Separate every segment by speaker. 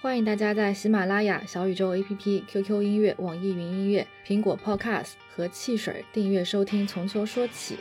Speaker 1: 欢迎大家在喜马拉雅、小宇宙 APP、QQ 音乐、网易云音乐、苹果 Podcast 和汽水订阅收听《从秋说起》。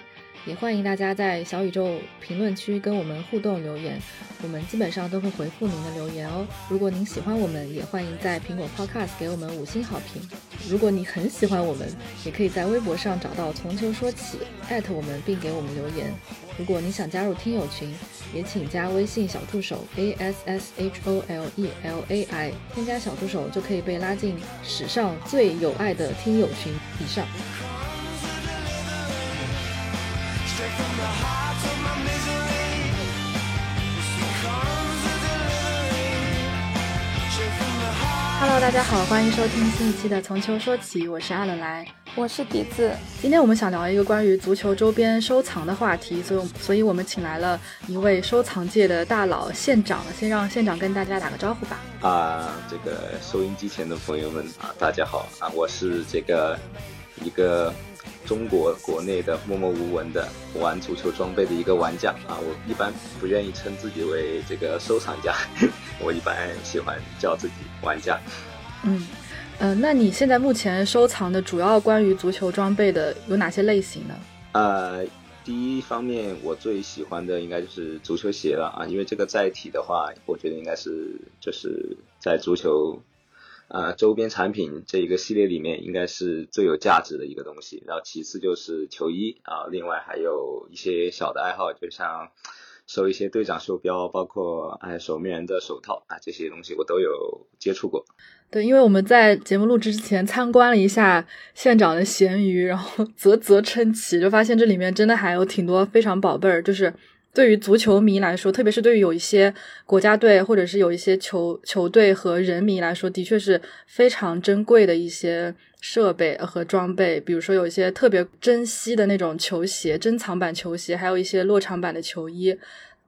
Speaker 1: 也欢迎大家在小宇宙评论区跟我们互动留言，我们基本上都会回复您的留言哦。如果您喜欢我们，也欢迎在苹果 Podcast 给我们五星好评。如果你很喜欢我们，也可以在微博上找到“从球说起”，艾特我们并给我们留言。如果你想加入听友群，也请加微信小助手 a s s h o l e l a i，添加小助手就可以被拉进史上最有爱的听友群。以上。Hello，大家好，欢迎收听新一期的《从球说起》，我是阿乐来，
Speaker 2: 我是笛子。
Speaker 1: 今天我们想聊一个关于足球周边收藏的话题，所以，所以我们请来了一位收藏界的大佬县长，先让县长跟大家打个招呼吧。
Speaker 3: 啊，这个收音机前的朋友们啊，大家好啊，我是这个一个。中国国内的默默无闻的玩足球装备的一个玩家啊，我一般不愿意称自己为这个收藏家，我一般喜欢叫自己玩家。
Speaker 1: 嗯，呃，那你现在目前收藏的主要关于足球装备的有哪些类型呢？
Speaker 3: 呃，第一方面我最喜欢的应该就是足球鞋了啊，因为这个载体的话，我觉得应该是就是在足球。呃，周边产品这一个系列里面应该是最有价值的一个东西，然后其次就是球衣啊，另外还有一些小的爱好，就像收一些队长袖标，包括哎守门员的手套啊，这些东西我都有接触过。
Speaker 1: 对，因为我们在节目录制之前参观了一下县长的闲鱼，然后啧啧称奇，就发现这里面真的还有挺多非常宝贝儿，就是。对于足球迷来说，特别是对于有一些国家队或者是有一些球球队和人迷来说，的确是非常珍贵的一些设备和装备。比如说，有一些特别珍惜的那种球鞋、珍藏版球鞋，还有一些落场版的球衣。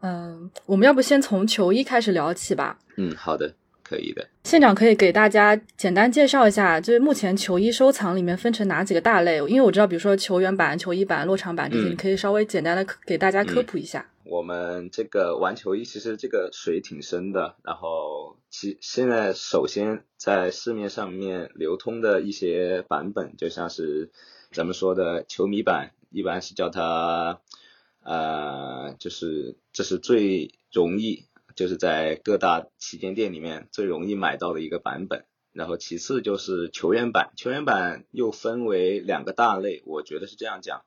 Speaker 1: 嗯，我们要不先从球衣开始聊起吧？
Speaker 3: 嗯，好的。可以的，
Speaker 1: 县长可以给大家简单介绍一下，就是目前球衣收藏里面分成哪几个大类？因为我知道，比如说球员版、球衣版、落场版这些，你可以稍微简单的给大家科普一下。
Speaker 3: 我们这个玩球衣其实这个水挺深的，然后其现在首先在市面上面流通的一些版本，就像是咱们说的球迷版，一般是叫它呃，就是这是最容易。就是在各大旗舰店里面最容易买到的一个版本，然后其次就是球员版，球员版又分为两个大类，我觉得是这样讲，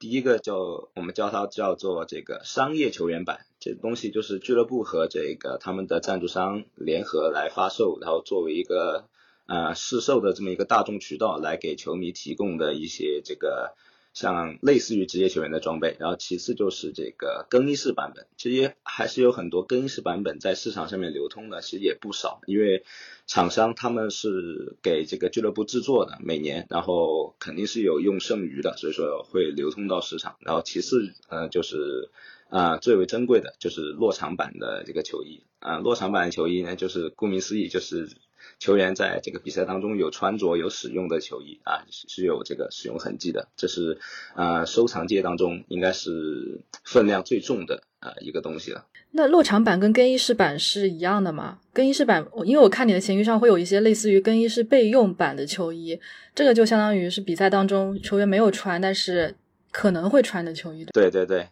Speaker 3: 第一个叫我们叫它叫做这个商业球员版，这东西就是俱乐部和这个他们的赞助商联合来发售，然后作为一个呃市售的这么一个大众渠道来给球迷提供的一些这个。像类似于职业球员的装备，然后其次就是这个更衣室版本，其实还是有很多更衣室版本在市场上面流通的，其实也不少，因为厂商他们是给这个俱乐部制作的，每年，然后肯定是有用剩余的，所以说会流通到市场。然后其次，呃，就是啊最为珍贵的就是落场版的这个球衣啊，落场版的球衣呢，就是顾名思义就是。球员在这个比赛当中有穿着有使用的球衣啊，是有这个使用痕迹的，这是啊收藏界当中应该是分量最重的啊一个东西了。
Speaker 1: 那落场版跟更衣室版是一样的吗？更衣室版，因为我看你的闲鱼上会有一些类似于更衣室备用版的球衣，这个就相当于是比赛当中球员没有穿，但是可能会穿的球衣。
Speaker 3: 对对对，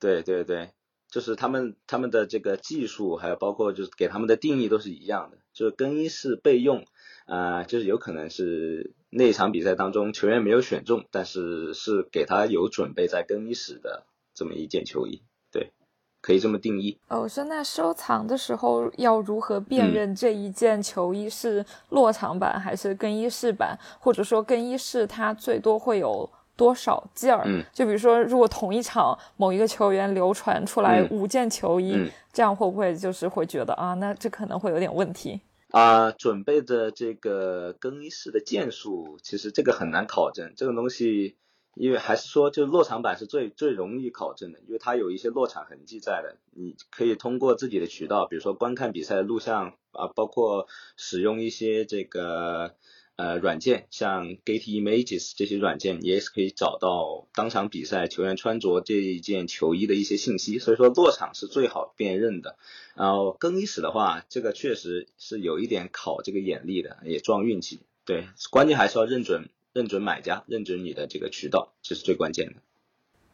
Speaker 3: 对对对，就是他们他们的这个技术，还有包括就是给他们的定义都是一样的。就是更衣室备用，啊，就是有可能是那场比赛当中球员没有选中，但是是给他有准备在更衣室的这么一件球衣，对，可以这么定义。
Speaker 2: 哦，说那收藏的时候要如何辨认这一件球衣是落场版还是更衣室版，或者说更衣室它最多会有多少件儿？
Speaker 3: 嗯，
Speaker 2: 就比如说如果同一场某一个球员流传出来五件球衣。这样会不会就是会觉得啊，那这可能会有点问题
Speaker 3: 啊？准备的这个更衣室的件数，其实这个很难考证。这个东西，因为还是说，就落场版是最最容易考证的，因为它有一些落场痕迹在的。你可以通过自己的渠道，比如说观看比赛的录像啊，包括使用一些这个呃软件，像 Get Images 这些软件也是可以找到当场比赛球员穿着这一件球衣的一些信息，所以说落场是最好辨认的。然后更衣室的话，这个确实是有一点考这个眼力的，也撞运气。对，关键还是要认准认准买家，认准你的这个渠道，这是最关键的。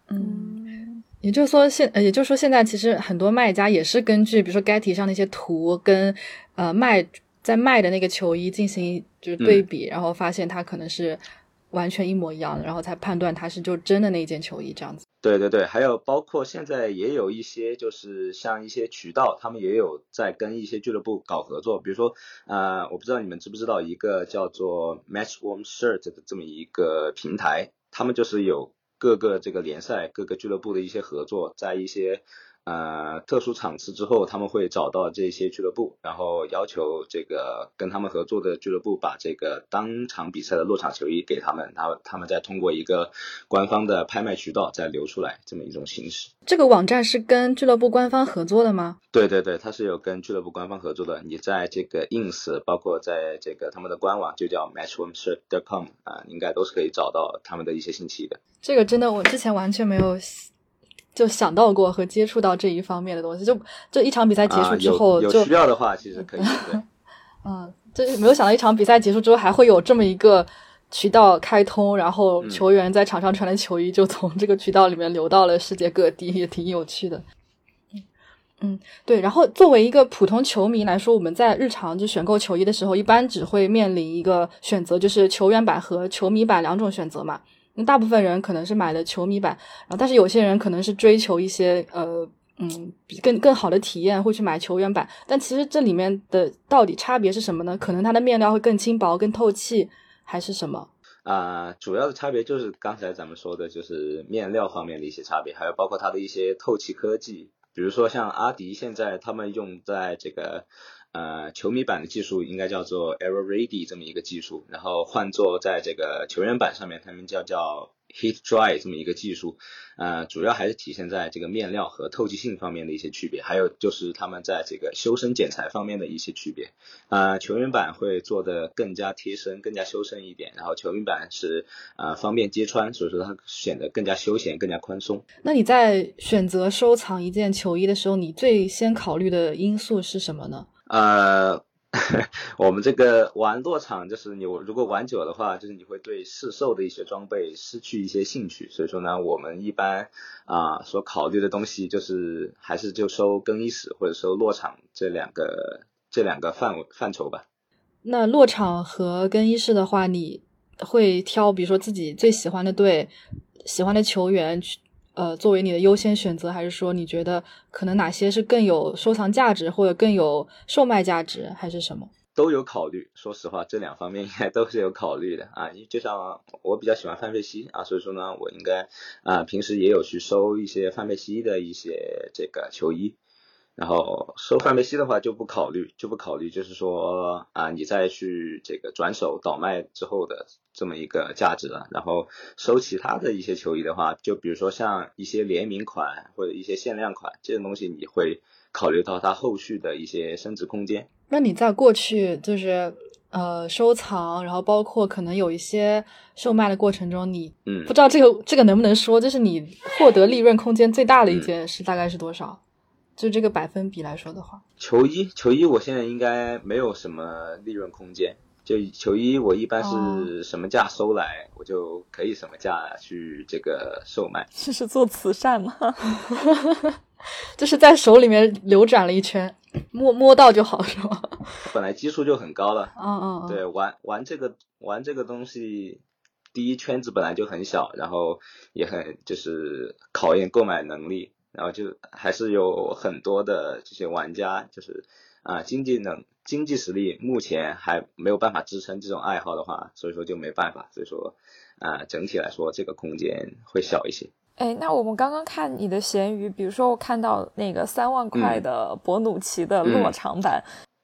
Speaker 1: 嗯，也就是说现，也就是说现在其实很多卖家也是根据比如说 Getty 上那些图跟呃卖在卖的那个球衣进行就是对比，然后发现它可能是完全一模一样的，然后才判断它是就真的那件球衣这样子。
Speaker 3: 对对对，还有包括现在也有一些就是像一些渠道，他们也有在跟一些俱乐部搞合作，比如说呃，我不知道你们知不知道一个叫做 Matchwarm Shirt 的这么一个平台，他们就是有。各个这个联赛、各个俱乐部的一些合作，在一些呃特殊场次之后，他们会找到这些俱乐部，然后要求这个跟他们合作的俱乐部把这个当场比赛的落场球衣给他们，然后他们再通过一个官方的拍卖渠道再流出来，这么一种形式。
Speaker 1: 这个网站是跟俱乐部官方合作的吗？
Speaker 3: 对对对，它是有跟俱乐部官方合作的。你在这个 ins，包括在这个他们的官网，就叫 matchwomanshirt.com 啊，应该都是可以找到他们的一些信息的。
Speaker 1: 这个真的，我之前完全没有就想到过和接触到这一方面的东西。就就一场比赛结束之后，
Speaker 3: 有需要的话，其实可以。
Speaker 1: 嗯，就没有想到一场比赛结束之后还会有这么一个渠道开通，然后球员在场上穿的球衣就从这个渠道里面流到了世界各地，也挺有趣的。嗯，对。然后作为一个普通球迷来说，我们在日常就选购球衣的时候，一般只会面临一个选择，就是球员版和球迷版两种选择嘛。大部分人可能是买的球迷版，然后但是有些人可能是追求一些呃嗯更更好的体验，会去买球员版。但其实这里面的到底差别是什么呢？可能它的面料会更轻薄、更透气，还是什么？
Speaker 3: 啊，主要的差别就是刚才咱们说的，就是面料方面的一些差别，还有包括它的一些透气科技，比如说像阿迪现在他们用在这个。呃，球迷版的技术应该叫做 Aero Ready 这么一个技术，然后换做在这个球员版上面，他们叫叫 Heat Dry 这么一个技术。呃，主要还是体现在这个面料和透气性方面的一些区别，还有就是他们在这个修身剪裁方面的一些区别。呃，球员版会做的更加贴身、更加修身一点，然后球迷版是呃方便揭穿，所以说它显得更加休闲、更加宽松。
Speaker 1: 那你在选择收藏一件球衣的时候，你最先考虑的因素是什么呢？
Speaker 3: 呃，我们这个玩落场，就是你如果玩久的话，就是你会对市售的一些装备失去一些兴趣。所以说呢，我们一般啊所考虑的东西，就是还是就收更衣室或者收落场这两个这两个范围范畴吧。
Speaker 1: 那落场和更衣室的话，你会挑比如说自己最喜欢的队、喜欢的球员去。呃，作为你的优先选择，还是说你觉得可能哪些是更有收藏价值，或者更有售卖价值，还是什么？
Speaker 3: 都有考虑。说实话，这两方面应该都是有考虑的啊。就像我比较喜欢范佩西啊，所以说呢，我应该啊平时也有去收一些范佩西的一些这个球衣。然后收范佩西的话就不考虑，就不考虑，就是说啊，你再去这个转手倒卖之后的这么一个价值了。然后收其他的一些球衣的话，就比如说像一些联名款或者一些限量款这种东西，你会考虑到它后续的一些升值空间。
Speaker 1: 那你在过去就是呃收藏，然后包括可能有一些售卖的过程中，你
Speaker 3: 嗯
Speaker 1: 不知道这个这个能不能说，就是你获得利润空间最大的一件事大概是多少？就这个百分比来说的话，
Speaker 3: 球衣球衣我现在应该没有什么利润空间。就球衣我一般是什么价收来，我就可以什么价去这个售卖。
Speaker 2: 这是做慈善吗？
Speaker 1: 就是在手里面流转了一圈，摸摸到就好，是吗？
Speaker 3: 本来基数就很高了。
Speaker 1: 嗯嗯。
Speaker 3: 对，玩玩这个玩这个东西，第一圈子本来就很小，然后也很就是考验购买能力。然后就还是有很多的这些玩家，就是啊经济能经济实力目前还没有办法支撑这种爱好的话，所以说就没办法，所以说啊整体来说这个空间会小一些。
Speaker 2: 哎，那我们刚刚看你的闲鱼，比如说我看到那个三万块的博努奇的落场版，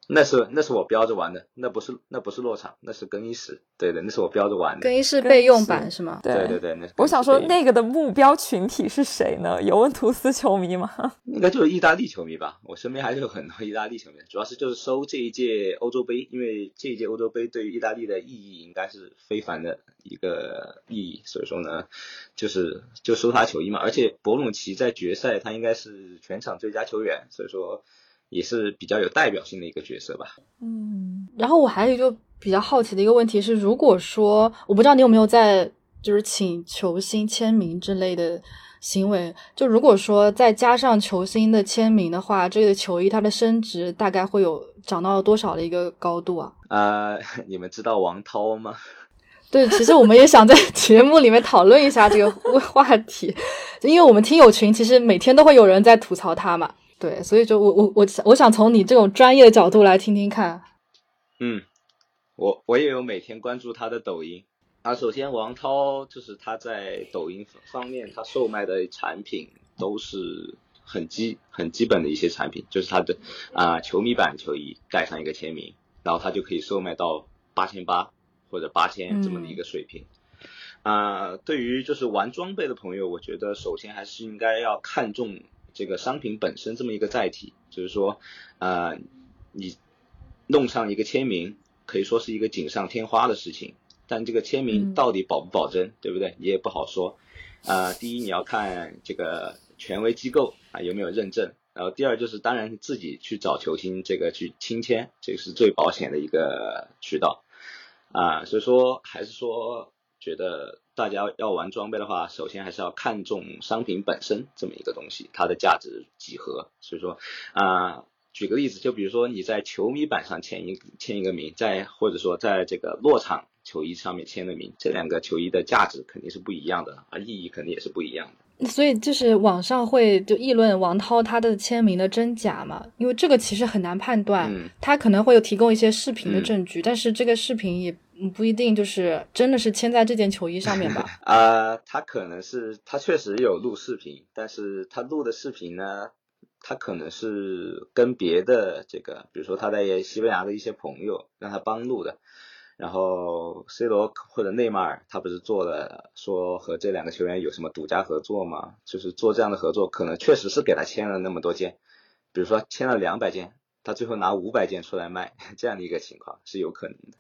Speaker 3: 那是那是我标着玩的，那不是那不是落场，那是更衣室。对的，那是我标着玩的。
Speaker 1: 更衣室备用版是吗？
Speaker 3: 对对对，那
Speaker 2: 我想说那个的目标群体是谁呢？尤文图斯球迷吗？
Speaker 3: 应该就是意大利球迷吧。我身边还是有很多意大利球迷，主要是就是收这一届欧洲杯，因为这一届欧洲杯对于意大利的意义应该是非凡的一个意义，所以说呢，就是就收他球衣嘛。而且博努奇在决赛他应该是全场最佳球员，所以说。也是比较有代表性的一个角色吧。
Speaker 1: 嗯，然后我还有一个比较好奇的一个问题是，如果说我不知道你有没有在就是请球星签名之类的行为，就如果说再加上球星的签名的话，这个球衣它的升值大概会有涨到多少的一个高度啊？
Speaker 3: 呃，你们知道王涛吗？
Speaker 1: 对，其实我们也想在 节目里面讨论一下这个话题，因为我们听友群其实每天都会有人在吐槽他嘛。对，所以就我我我我想从你这种专业的角度来听听看。
Speaker 3: 嗯，我我也有每天关注他的抖音。啊，首先王涛就是他在抖音方面，他售卖的产品都是很基很基本的一些产品，就是他的啊球迷版球衣带上一个签名，然后他就可以售卖到八千八或者八千这么的一个水平。啊，对于就是玩装备的朋友，我觉得首先还是应该要看重。这个商品本身这么一个载体，就是说，呃，你弄上一个签名，可以说是一个锦上添花的事情，但这个签名到底保不保真，对不对？你也不好说。呃，第一你要看这个权威机构啊有没有认证，然后第二就是当然自己去找球星这个去亲签，这个是最保险的一个渠道啊。所以说还是说觉得。大家要玩装备的话，首先还是要看重商品本身这么一个东西，它的价值几何。所以说，啊，举个例子，就比如说你在球迷版上签一签一个名，在或者说在这个落场球衣上面签的名，这两个球衣的价值肯定是不一样的，啊，意义肯定也是不一样的。
Speaker 1: 所以就是网上会就议论王涛他的签名的真假嘛，因为这个其实很难判断，他可能会有提供一些视频的证据，但是这个视频也。嗯，不一定就是真的是签在这件球衣上面吧？
Speaker 3: 啊，他可能是他确实有录视频，但是他录的视频呢，他可能是跟别的这个，比如说他在西班牙的一些朋友让他帮录的，然后 C 罗或者内马尔他不是做了说和这两个球员有什么独家合作吗？就是做这样的合作，可能确实是给他签了那么多件，比如说签了两百件，他最后拿五百件出来卖，这样的一个情况是有可能的。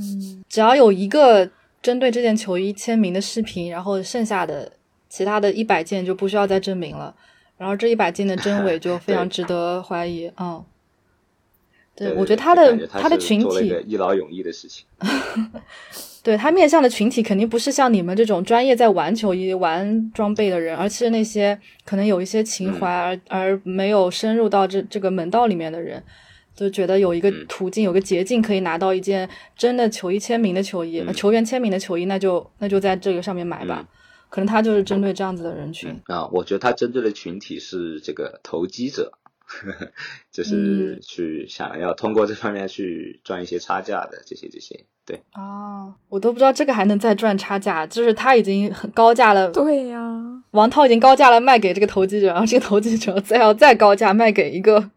Speaker 1: 嗯，只要有一个针对这件球衣签名的视频，然后剩下的其他的一百件就不需要再证明了。然后这一百件的真伪就非常值得怀疑。嗯，
Speaker 3: 对，
Speaker 1: 我觉得他的他的群体
Speaker 3: 一劳永逸的事情。
Speaker 1: 对他面向的群体肯定不是像你们这种专业在玩球衣、玩装备的人，而是那些可能有一些情怀而而没有深入到这这个门道里面的人。就觉得有一个途径，有个捷径可以拿到一件真的球衣签名的球衣，球员签名的球衣，那就那就在这个上面买吧。可能他就是针对这样子的人群
Speaker 3: 啊。我觉得他针对的群体是这个投机者，就是去想要通过这方面去赚一些差价的这些这些。对
Speaker 1: 啊，我都不知道这个还能再赚差价，就是他已经很高价了。
Speaker 2: 对呀，
Speaker 1: 王涛已经高价了卖给这个投机者，然后这个投机者再要再高价卖给一个。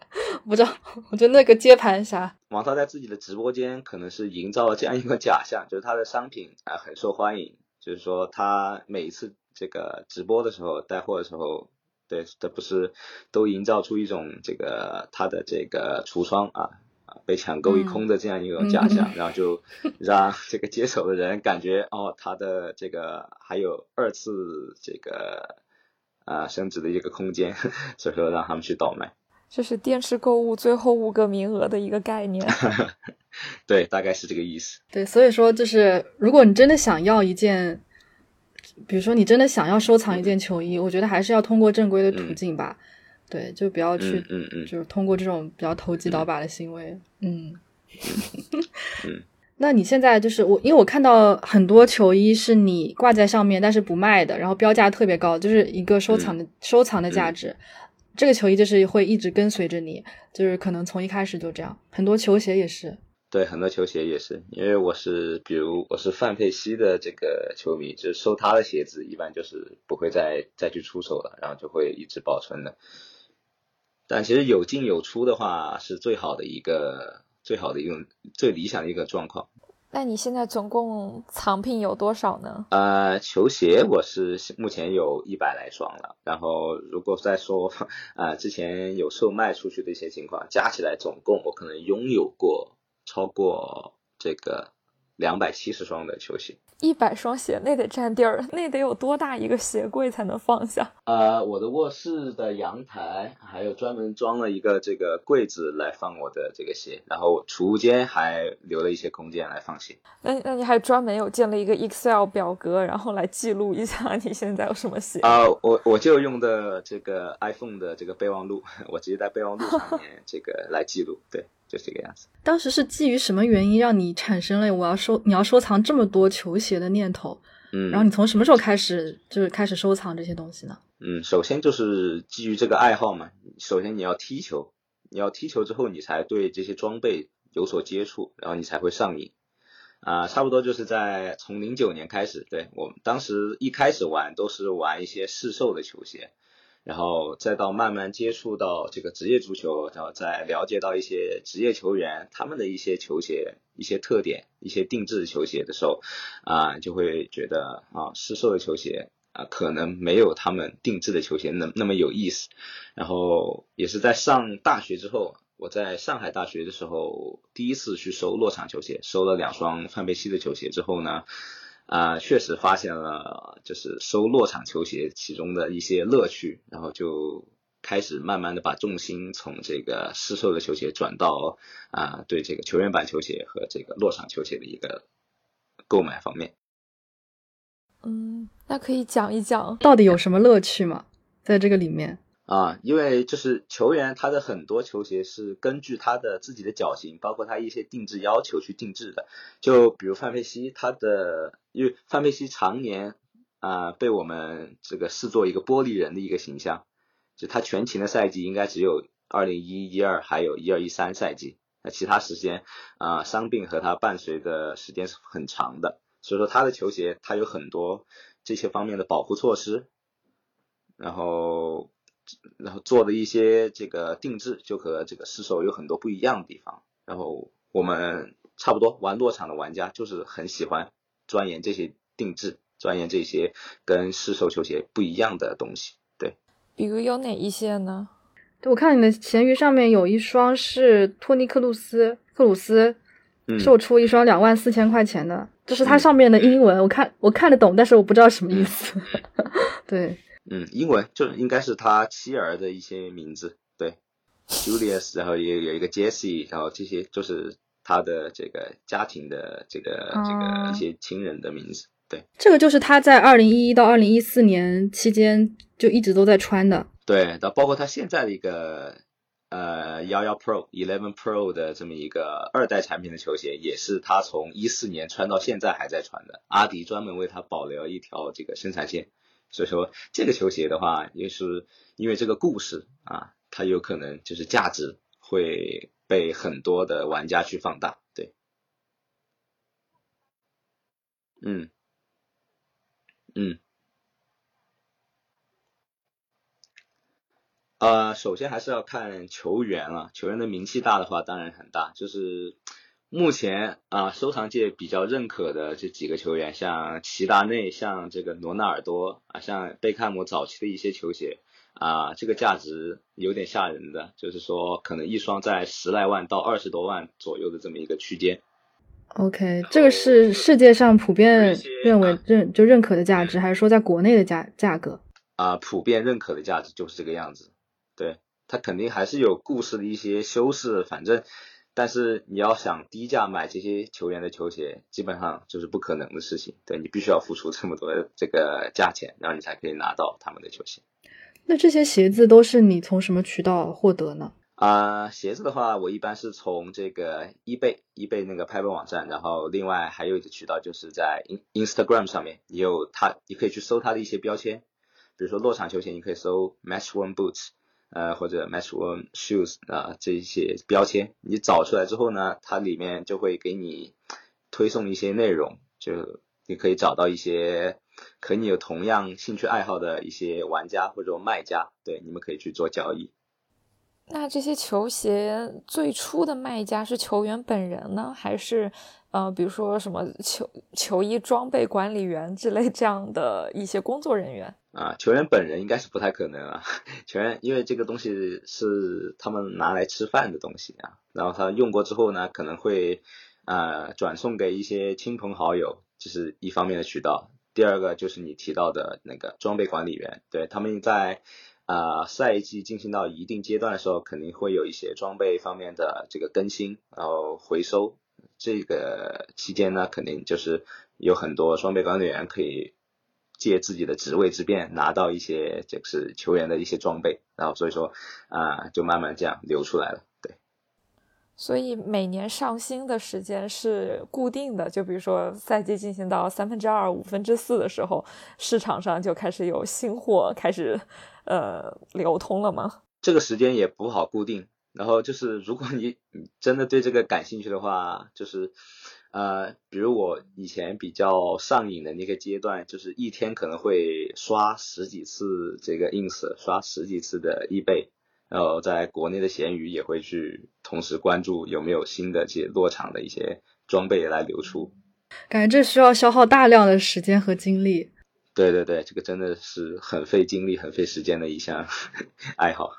Speaker 1: 不知道，我觉得那个接盘侠
Speaker 3: 王涛在自己的直播间可能是营造了这样一个假象，就是他的商品啊很受欢迎，就是说他每一次这个直播的时候带货的时候，对，这不是都营造出一种这个他的这个橱窗啊啊被抢购一空的这样一种假象，然后就让这个接手的人感觉哦他的这个还有二次这个啊升值的一个空间，所以说让他们去倒卖。
Speaker 2: 这是电视购物最后五个名额的一个概念，
Speaker 3: 对，大概是这个意思。
Speaker 1: 对，所以说就是，如果你真的想要一件，比如说你真的想要收藏一件球衣，我觉得还是要通过正规的途径吧。对，就不要去，
Speaker 3: 嗯嗯，
Speaker 1: 就是通过这种比较投机倒把的行为。
Speaker 3: 嗯。
Speaker 1: 嗯。那你现在就是我，因为我看到很多球衣是你挂在上面，但是不卖的，然后标价特别高，就是一个收藏的收藏的价值。这个球衣就是会一直跟随着你，就是可能从一开始就这样。很多球鞋也是，
Speaker 3: 对，很多球鞋也是。因为我是，比如我是范佩西的这个球迷，就是收他的鞋子，一般就是不会再再去出手了，然后就会一直保存的。但其实有进有出的话是最好的一个最好的一种最理想的一个状况。
Speaker 2: 那你现在总共藏品有多少呢？
Speaker 3: 呃，球鞋我是目前有一百来双了，然后如果再说啊之前有售卖出去的一些情况，加起来总共我可能拥有过超过这个。两百七十双的球鞋，
Speaker 2: 一百双鞋那得占地儿，那得有多大一个鞋柜才能放下？
Speaker 3: 呃，我的卧室的阳台还有专门装了一个这个柜子来放我的这个鞋，然后储物间还留了一些空间来放鞋。
Speaker 2: 那那你还专门有建了一个 Excel 表格，然后来记录一下你现在有什么鞋？
Speaker 3: 啊，我我就用的这个 iPhone 的这个备忘录，我直接在备忘录上面这个来记录，对。就这个样子。
Speaker 1: 当时是基于什么原因让你产生了我要收你要收藏这么多球鞋的念头？
Speaker 3: 嗯，
Speaker 1: 然后你从什么时候开始就是开始收藏这些东西呢？
Speaker 3: 嗯，首先就是基于这个爱好嘛。首先你要踢球，你要踢球之后，你才对这些装备有所接触，然后你才会上瘾。啊，差不多就是在从零九年开始，对我们当时一开始玩都是玩一些市售的球鞋。然后再到慢慢接触到这个职业足球，然后再了解到一些职业球员他们的一些球鞋、一些特点、一些定制球鞋的时候，啊，就会觉得啊，市售的球鞋啊，可能没有他们定制的球鞋那那么有意思。然后也是在上大学之后，我在上海大学的时候第一次去收落场球鞋，收了两双范佩西的球鞋之后呢。啊，确实发现了，就是收落场球鞋其中的一些乐趣，然后就开始慢慢的把重心从这个试售的球鞋转到啊，对这个球员版球鞋和这个落场球鞋的一个购买方面。
Speaker 2: 嗯，那可以讲一讲
Speaker 1: 到底有什么乐趣吗？在这个里面？
Speaker 3: 啊，因为就是球员他的很多球鞋是根据他的自己的脚型，包括他一些定制要求去定制的。就比如范佩西，他的因为范佩西常年啊被我们这个视作一个玻璃人的一个形象，就他全勤的赛季应该只有二零一一二还有一二一三赛季，那其他时间啊伤病和他伴随的时间是很长的，所以说他的球鞋他有很多这些方面的保护措施，然后。然后做的一些这个定制就和这个失手有很多不一样的地方。然后我们差不多玩落场的玩家就是很喜欢钻研这些定制，钻研这些跟市售球鞋不一样的东西。对，
Speaker 2: 比如有哪一些呢？
Speaker 1: 对我看你的闲鱼上面有一双是托尼克鲁斯克鲁斯售出一双两万四千块钱的，就是它上面的英文，我看我看得懂，但是我不知道什么意思。对。
Speaker 3: 嗯，英文就应该是他妻儿的一些名字，对，Julius，然后也有一个 Jessie，然后这些就是他的这个家庭的这个这个一些亲人的名字，对。
Speaker 1: 这个就是他在二零一一到二零一四年期间就一直都在穿的。
Speaker 3: 对，到包括他现在的一个呃幺幺 Pro、Eleven Pro 的这么一个二代产品的球鞋，也是他从一四年穿到现在还在穿的。阿迪专门为他保留一条这个生产线。所以说，这个球鞋的话，也是因为这个故事啊，它有可能就是价值会被很多的玩家去放大，对，嗯，嗯，呃，首先还是要看球员啊，球员的名气大的话，当然很大，就是。目前啊，收藏界比较认可的这几个球员，像齐达内，像这个罗纳尔多啊，像贝克汉姆早期的一些球鞋啊，这个价值有点吓人的，就是说可能一双在十来万到二十多万左右的这么一个区间。
Speaker 1: OK，这个是世界上普遍认为认就认可的价值，还是说在国内的价价格？
Speaker 3: 啊，普遍认可的价值就是这个样子。对，它肯定还是有故事的一些修饰，反正。但是你要想低价买这些球员的球鞋，基本上就是不可能的事情。对你必须要付出这么多的这个价钱，然后你才可以拿到他们的球鞋。
Speaker 1: 那这些鞋子都是你从什么渠道获得呢？
Speaker 3: 啊，鞋子的话，我一般是从这个 eBay eBay 那个拍卖网站，然后另外还有一个渠道就是在 Instagram 上面也有它，你可以去搜它的一些标签，比如说落场球鞋，你可以搜 Match One Boots。呃，或者 Match One Shoes 啊，这一些标签，你找出来之后呢，它里面就会给你推送一些内容，就你可以找到一些和你有同样兴趣爱好的一些玩家或者卖家，对，你们可以去做交易。
Speaker 2: 那这些球鞋最初的卖家是球员本人呢，还是呃，比如说什么球球衣装备管理员之类这样的一些工作人员？
Speaker 3: 啊，球员本人应该是不太可能啊。球员因为这个东西是他们拿来吃饭的东西啊，然后他用过之后呢，可能会啊转送给一些亲朋好友，这是一方面的渠道。第二个就是你提到的那个装备管理员，对他们在。啊，赛季进行到一定阶段的时候，肯定会有一些装备方面的这个更新，然后回收。这个期间呢，肯定就是有很多装备管理员可以借自己的职位之便，拿到一些就是球员的一些装备，然后所以说啊，就慢慢这样流出来了。
Speaker 2: 所以每年上新的时间是固定的，就比如说赛季进行到三分之二、五分之四的时候，市场上就开始有新货开始。呃，流通了吗？
Speaker 3: 这个时间也不好固定。然后就是，如果你真的对这个感兴趣的话，就是呃，比如我以前比较上瘾的那个阶段，就是一天可能会刷十几次这个 ins，刷十几次的 ebay，然后在国内的闲鱼也会去同时关注有没有新的这些落场的一些装备来流出。
Speaker 1: 感觉这需要消耗大量的时间和精力。
Speaker 3: 对对对，这个真的是很费精力、很费时间的一项 爱好。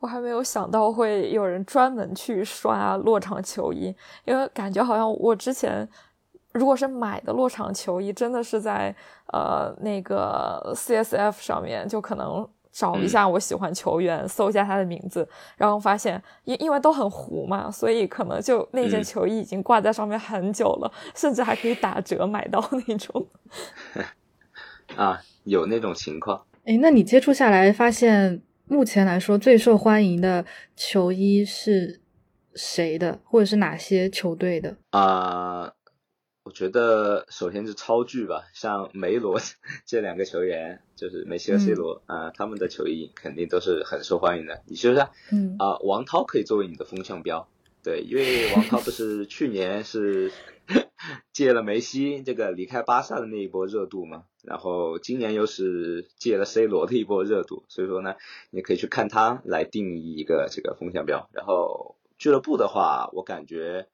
Speaker 2: 我还没有想到会有人专门去刷落场球衣，因为感觉好像我之前如果是买的落场球衣，真的是在呃那个 CSF 上面就可能找一下我喜欢球员，搜一下他的名字，然后发现因因为都很糊嘛，所以可能就那件球衣已经挂在上面很久了，甚至还可以打折买到那种。
Speaker 3: 啊，有那种情况。
Speaker 1: 哎，那你接触下来发现，目前来说最受欢迎的球衣是谁的，或者是哪些球队的？
Speaker 3: 啊，我觉得首先是超巨吧，像梅罗 这两个球员，就是梅西和 C 罗啊，他们的球衣肯定都是很受欢迎的。你说说，嗯啊，王涛可以作为你的风向标，对，因为王涛不是去年是。借了梅西这个离开巴萨的那一波热度嘛，然后今年又是借了 C 罗的一波热度，所以说呢，你可以去看他来定义一个这个风向标。然后俱乐部的话，我感觉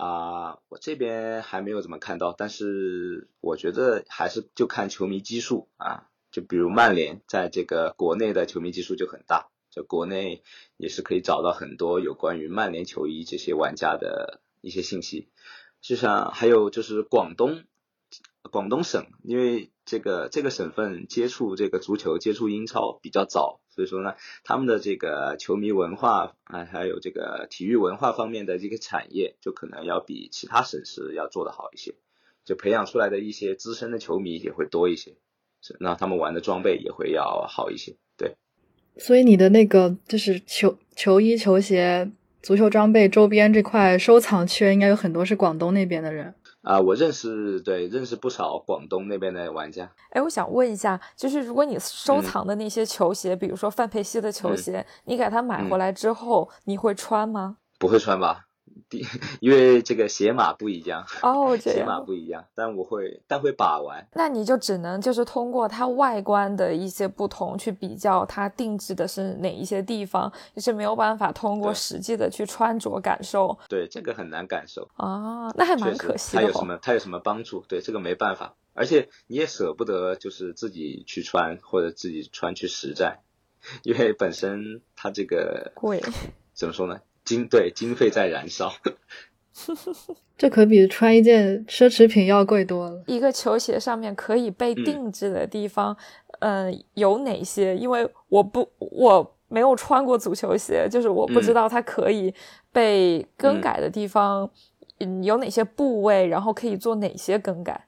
Speaker 3: 啊，我这边还没有怎么看到，但是我觉得还是就看球迷基数啊，就比如曼联在这个国内的球迷基数就很大，就国内也是可以找到很多有关于曼联球衣这些玩家的一些信息。就像还有就是广东，广东省，因为这个这个省份接触这个足球、接触英超比较早，所以说呢，他们的这个球迷文化啊，还有这个体育文化方面的这个产业，就可能要比其他省市要做得好一些，就培养出来的一些资深的球迷也会多一些，那他们玩的装备也会要好一些，对。
Speaker 1: 所以你的那个就是球球衣、球鞋。足球装备周边这块收藏圈应该有很多是广东那边的人
Speaker 3: 啊，我认识，对，认识不少广东那边的玩家。
Speaker 2: 哎，我想问一下，就是如果你收藏的那些球鞋，比如说范佩西的球鞋，你给他买回来之后，你会穿吗？
Speaker 3: 不会穿吧。因为这个鞋码不一样
Speaker 2: 哦，
Speaker 3: 鞋码不一样，但我会但会把玩。
Speaker 2: 那你就只能就是通过它外观的一些不同去比较它定制的是哪一些地方，就是没有办法通过实际的去穿着感受。
Speaker 3: 对，这个很难感受
Speaker 2: 啊，那还蛮可惜
Speaker 3: 的。它有什么？它有什么帮助？对，这个没办法，而且你也舍不得就是自己去穿或者自己穿去实战，因为本身它这个
Speaker 2: 贵，
Speaker 3: 怎么说呢？经对经费在燃烧，
Speaker 1: 这可比穿一件奢侈品要贵多了。
Speaker 2: 一个球鞋上面可以被定制的地方，嗯，有哪些？因为我不我没有穿过足球鞋，就是我不知道它可以被更改的地方，嗯，有哪些部位，然后可以做哪些更改？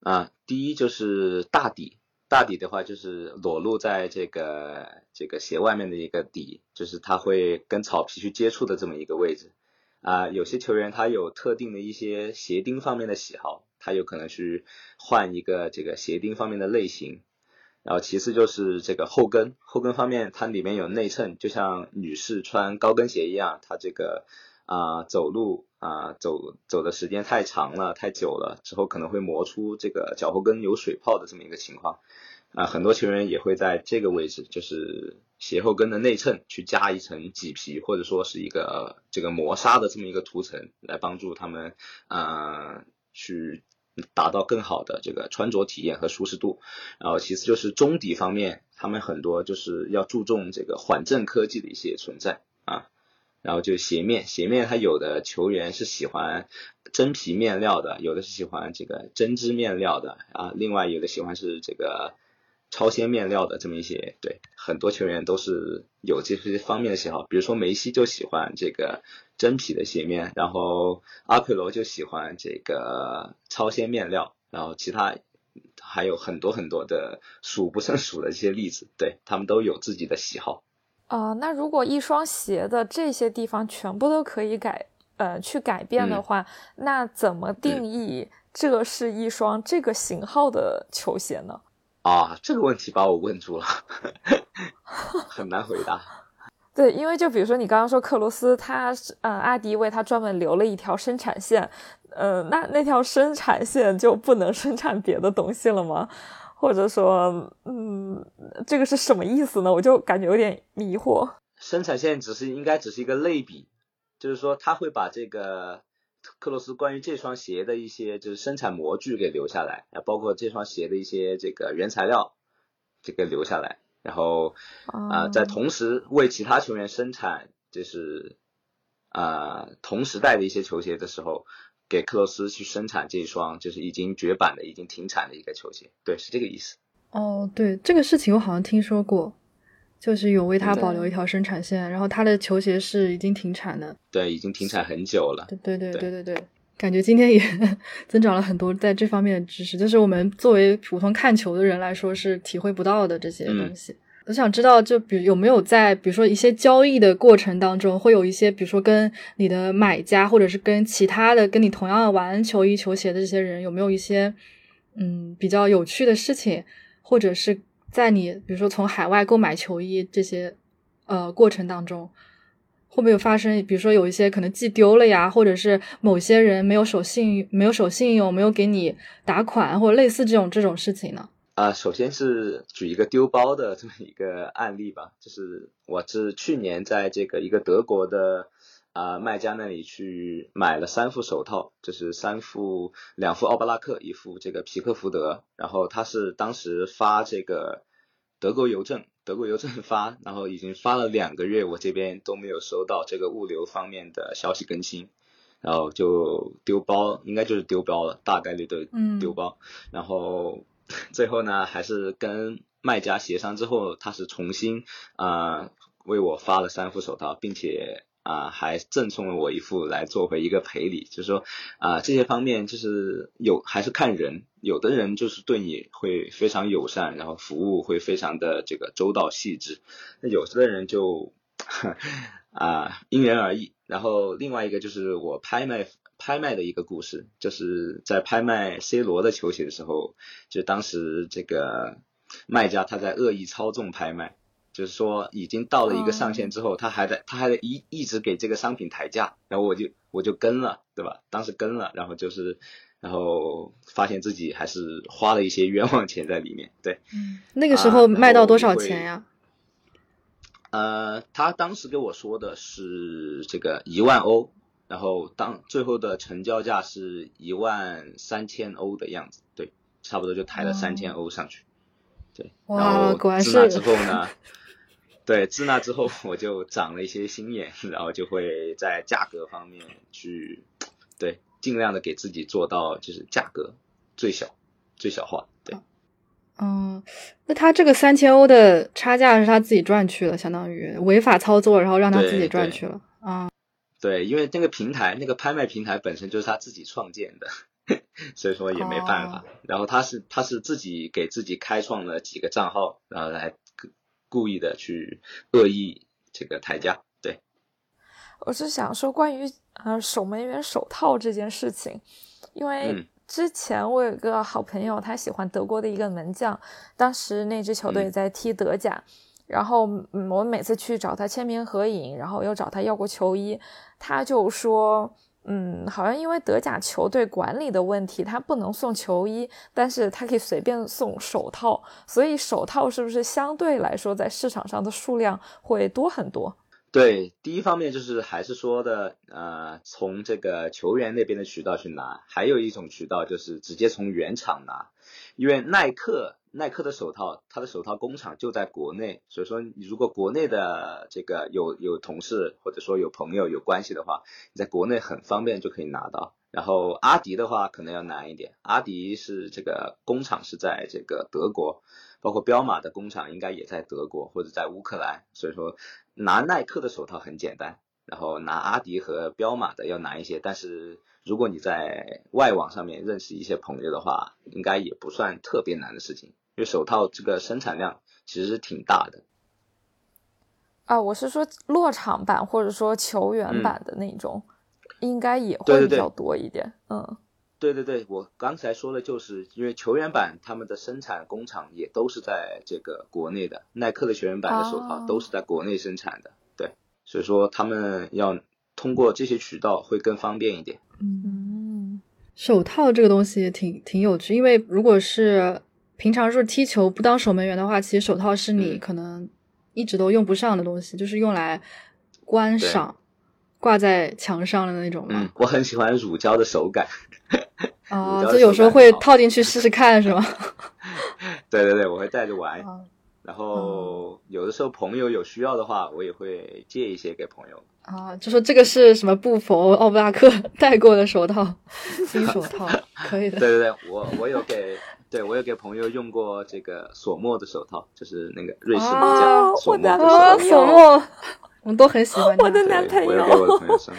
Speaker 3: 啊，第一就是大底。大底的话就是裸露在这个这个鞋外面的一个底，就是它会跟草皮去接触的这么一个位置啊。有些球员他有特定的一些鞋钉方面的喜好，他有可能去换一个这个鞋钉方面的类型。然后其次就是这个后跟，后跟方面它里面有内衬，就像女士穿高跟鞋一样，它这个啊走路啊走走的时间太长了太久了之后可能会磨出这个脚后跟有水泡的这么一个情况。啊，很多球员也会在这个位置，就是鞋后跟的内衬去加一层麂皮，或者说是一个这个磨砂的这么一个涂层，来帮助他们啊去达到更好的这个穿着体验和舒适度。然后其次就是中底方面，他们很多就是要注重这个缓震科技的一些存在。然后就鞋面，鞋面它有的球员是喜欢真皮面料的，有的是喜欢这个针织面料的啊，另外有的喜欢是这个超纤面料的这么一些，对，很多球员都是有这些方面的喜好。比如说梅西就喜欢这个真皮的鞋面，然后阿奎罗就喜欢这个超纤面料，然后其他还有很多很多的数不胜数的这些例子，对他们都有自己的喜好。
Speaker 2: 啊，那如果一双鞋的这些地方全部都可以改，呃，去改变的话，那怎么定义这是一双这个型号的球鞋呢？
Speaker 3: 啊，这个问题把我问住了，很难回答。
Speaker 2: 对，因为就比如说你刚刚说克罗斯，他呃，阿迪为他专门留了一条生产线，呃，那那条生产线就不能生产别的东西了吗？或者说，嗯，这个是什么意思呢？我就感觉有点迷惑。
Speaker 3: 生产线只是应该只是一个类比，就是说他会把这个克罗斯关于这双鞋的一些就是生产模具给留下来，啊，包括这双鞋的一些这个原材料，这个留下来，然后啊，在同时为其他球员生产就是啊同时代的一些球鞋的时候。给克罗斯去生产这一双就是已经绝版的、已经停产的一个球鞋，对，是这个意思。
Speaker 1: 哦，对，这个事情我好像听说过，就是有为他保留一条生产线，然后他的球鞋是已经停产的。
Speaker 3: 对，已经停产很久了。
Speaker 1: 对对对对对对，感觉今天也 增长了很多在这方面的知识，就是我们作为普通看球的人来说是体会不到的这些东西。我想知道，就比如有没有在比如说一些交易的过程当中，会有一些比如说跟你的买家，或者是跟其他的跟你同样玩球衣球鞋的这些人，有没有一些嗯比较有趣的事情，或者是在你比如说从海外购买球衣这些呃过程当中，会不会有发生？比如说有一些可能寄丢了呀，或者是某些人没有守信没有守信用，没有给你打款，或者类似这种这种事情呢？
Speaker 3: 啊，首先是举一个丢包的这么一个案例吧，就是我是去年在这个一个德国的啊卖家那里去买了三副手套，就是三副，两副奥巴拉克，一副这个皮克福德，然后他是当时发这个德国邮政，德国邮政发，然后已经发了两个月，我这边都没有收到这个物流方面的消息更新，然后就丢包，应该就是丢包了，大概率的丢包，然后。最后呢，还是跟卖家协商之后，他是重新啊为我发了三副手套，并且啊还赠送了我一副来作为一个赔礼。就是说啊这些方面就是有还是看人，有的人就是对你会非常友善，然后服务会非常的这个周到细致，那有的人就 啊因人而异。然后另外一个就是我拍卖。拍卖的一个故事，就是在拍卖 C 罗的球鞋的时候，就当时这个卖家他在恶意操纵拍卖，就是说已经到了一个上限之后，他还在他还在一一直给这个商品抬价，然后我就我就跟了，对吧？当时跟了，然后就是然后发现自己还是花了一些冤枉钱在里面，对。
Speaker 1: 嗯，那个时候卖到多少钱呀？
Speaker 3: 呃，他当时给我说的是这个一万欧。然后当最后的成交价是一万三千欧的样子，对，差不多就抬了三千欧上去，对。
Speaker 1: 哇，果然是。
Speaker 3: 自那之后呢？对，自那之后我就长了一些心眼，然后就会在价格方面去，对，尽量的给自己做到就是价格最小、最小化，对。
Speaker 1: 嗯，那他这个三千欧的差价是他自己赚去了，相当于违法操作，然后让他自己赚去了，啊。
Speaker 3: 对，因为那个平台，那个拍卖平台本身就是他自己创建的，所以说也没办法。然后他是他是自己给自己开创了几个账号，然后来故意的去恶意这个抬价。对，
Speaker 2: 我是想说关于呃守门员手套这件事情，因为之前我有个好朋友，他喜欢德国的一个门将，当时那支球队在踢德甲。然后，我们每次去找他签名合影，然后又找他要过球衣，他就说，嗯，好像因为德甲球队管理的问题，他不能送球衣，但是他可以随便送手套，所以手套是不是相对来说在市场上的数量会多很多？
Speaker 3: 对，第一方面就是还是说的，呃，从这个球员那边的渠道去拿，还有一种渠道就是直接从原厂拿，因为耐克耐克的手套，它的手套工厂就在国内，所以说你如果国内的这个有有同事或者说有朋友有关系的话，你在国内很方便就可以拿到。然后阿迪的话可能要难一点，阿迪是这个工厂是在这个德国，包括彪马的工厂应该也在德国或者在乌克兰，所以说。拿耐克的手套很简单，然后拿阿迪和彪马的要难一些。但是如果你在外网上面认识一些朋友的话，应该也不算特别难的事情，因为手套这个生产量其实是挺大的。
Speaker 2: 啊，我是说落场版或者说球员版的那种，应该也会比较多一点。
Speaker 3: 嗯，对对对，我刚才说的就是因为球员版他们的生产工厂也都是在这个国内的，耐克的球员版的手套都是在国内生产的，对，所以说他们要通过这些渠道会更方便一点。
Speaker 1: 嗯，手套这个东西也挺挺有趣，因为如果是平常是踢球不当守门员的话，其实手套是你可能。一直都用不上的东西，就是用来观赏、挂在墙上的那种
Speaker 3: 嗯，我很喜欢乳胶的手感。
Speaker 1: 啊，就有时候会 套进去试试看，是吗？
Speaker 3: 对对对，我会带着玩。然后有的时候朋友有需要的话，我也会借一些给朋友。
Speaker 1: 啊，就说这个是什么布佛奥布拉克戴过的手套，新手套，可以的。
Speaker 3: 对对对，我我有给。对，我有给朋友用过这个索莫的手套，就是那个瑞士名家索莫的手套。
Speaker 1: 索莫，我们都很喜欢。
Speaker 2: 我的男朋友。
Speaker 3: 我有给我的朋友送。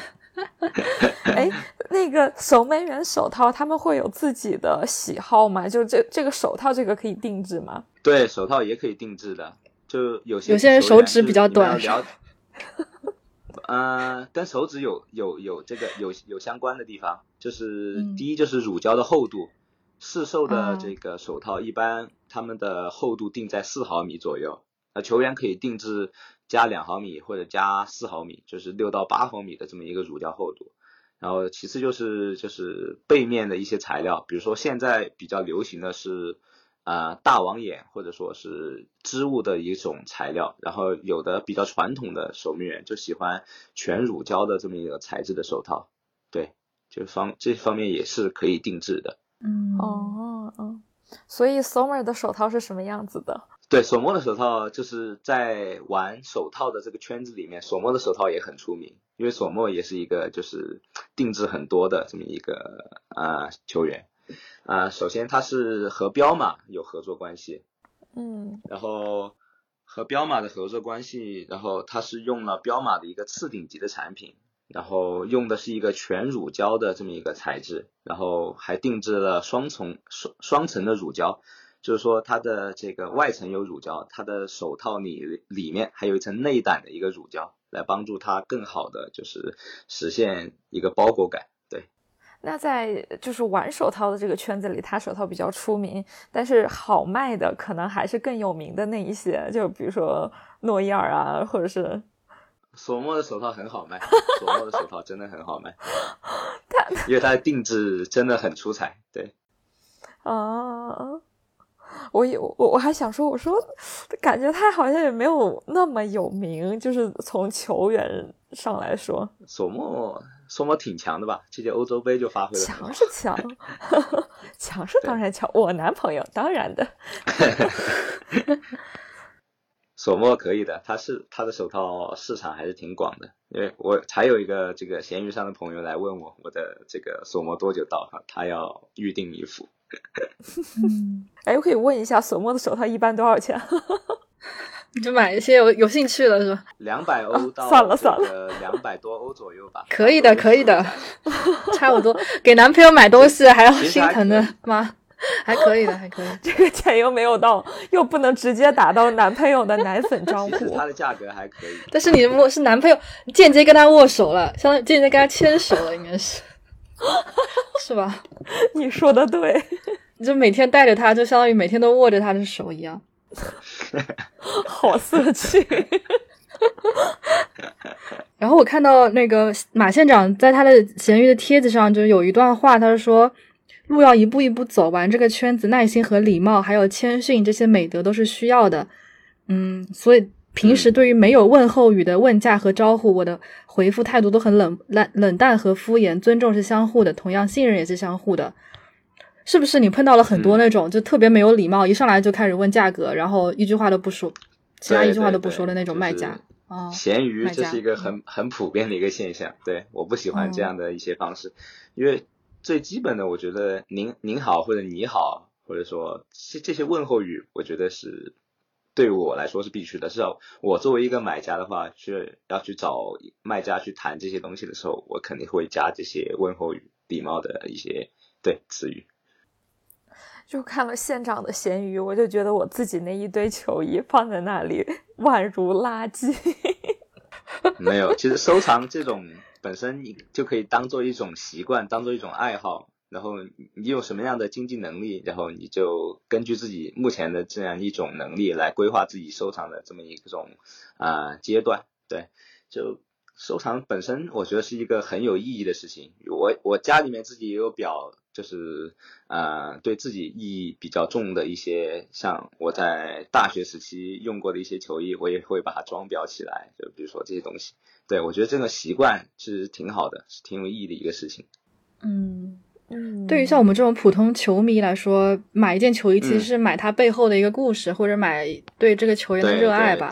Speaker 2: 哎，那个守门员手套，他们会有自己的喜好吗？就这这个手套，这个可以定制吗？
Speaker 3: 对，手套也可以定制的。就有些
Speaker 1: 有些人手指比较短。
Speaker 3: 嗯，跟手指有有有这个有有相关的地方，就是第一就是乳胶的厚度。市售的这个手套一般，它们的厚度定在四毫米左右。那球员可以定制加两毫米或者加四毫米，就是六到八毫米的这么一个乳胶厚度。然后其次就是就是背面的一些材料，比如说现在比较流行的是啊大网眼或者说是织物的一种材料。然后有的比较传统的守门员就喜欢全乳胶的这么一个材质的手套。对，就方这方面也是可以定制的。
Speaker 2: 嗯哦哦，所以 Sommer 的手套是什么样子的？
Speaker 3: 对，索莫的手套就是在玩手套的这个圈子里面，索莫的手套也很出名，因为索莫也是一个就是定制很多的这么一个啊球员啊。首先它是和彪马有合作关系，
Speaker 2: 嗯，
Speaker 3: 然后和彪马的合作关系，然后它是用了彪马的一个次顶级的产品。然后用的是一个全乳胶的这么一个材质，然后还定制了双重双双层的乳胶，就是说它的这个外层有乳胶，它的手套里里面还有一层内胆的一个乳胶，来帮助它更好的就是实现一个包裹感。对，
Speaker 2: 那在就是玩手套的这个圈子里，他手套比较出名，但是好卖的可能还是更有名的那一些，就比如说诺伊尔啊，或者是。
Speaker 3: 索莫的手套很好卖，索莫的手套真的很好卖，因为它的定制真的很出彩。对，
Speaker 2: 啊，我有我我还想说，我说感觉他好像也没有那么有名，就是从球员上来说，
Speaker 3: 索莫索莫挺强的吧？这届欧洲杯就发挥了
Speaker 2: 强是强，强是当然强，我男朋友当然的。
Speaker 3: 索莫可以的，他是他的手套市场还是挺广的，因为我才有一个这个闲鱼上的朋友来问我，我的这个索莫多久到？他要预定一副。
Speaker 2: 哎，我可以问一下，索莫的手套一般多少钱？
Speaker 1: 你就买一些有有兴趣的是吧？
Speaker 3: 两百欧到
Speaker 2: 算了算了，
Speaker 3: 两百多欧左右吧。
Speaker 1: 可以的，可以的，差不多。给男朋友买东西还要心疼的吗？还可以的，还可以。
Speaker 2: 这个钱又没有到，又不能直接打到男朋友的奶粉账户。
Speaker 3: 它的价格还可以。
Speaker 1: 但是你握是男朋友间接跟他握手了，相当于间接跟他牵手了，应该是，是吧？
Speaker 2: 你说的对，
Speaker 1: 你就每天带着他，就相当于每天都握着他的手一样。
Speaker 2: 好色气。
Speaker 1: 然后我看到那个马县长在他的咸鱼的帖子上，就有一段话，他是说，路要一步一步走完这个圈子，耐心和礼貌，还有谦逊这些美德都是需要的。嗯，所以平时对于没有问候语的问价和招呼，我的回复态度都很冷冷冷淡和敷衍。尊重是相互的，同样信任也是相互的。是不是你碰到了很多那种就特别没有礼貌，一上来就开始问价格，然后一句话都不说，其他一句话都不说的那种卖家？哦，
Speaker 3: 闲鱼这是一个很很普遍的一个现象，对，我不喜欢这样的一些方式，因为最基本的，我觉得您您好或者你好，或者说这这些问候语，我觉得是对我来说是必须的。至少我作为一个买家的话，去要去找卖家去谈这些东西的时候，我肯定会加这些问候语、礼貌的一些对词语。
Speaker 2: 就看了县长的咸鱼，我就觉得我自己那一堆球衣放在那里宛如垃圾。
Speaker 3: 没有，其实收藏这种本身你就可以当做一种习惯，当做一种爱好。然后你有什么样的经济能力，然后你就根据自己目前的这样一种能力来规划自己收藏的这么一种啊阶段。对，就。收藏本身，我觉得是一个很有意义的事情。我我家里面自己也有表，就是呃，对自己意义比较重的一些，像我在大学时期用过的一些球衣，我也会把它装裱起来。就比如说这些东西，对我觉得这个习惯是挺好的，是挺有意义的一个事情。
Speaker 1: 嗯嗯，对于像我们这种普通球迷来说，买一件球衣其实是买它背后的一个故事，或者买对这个球员的热爱吧。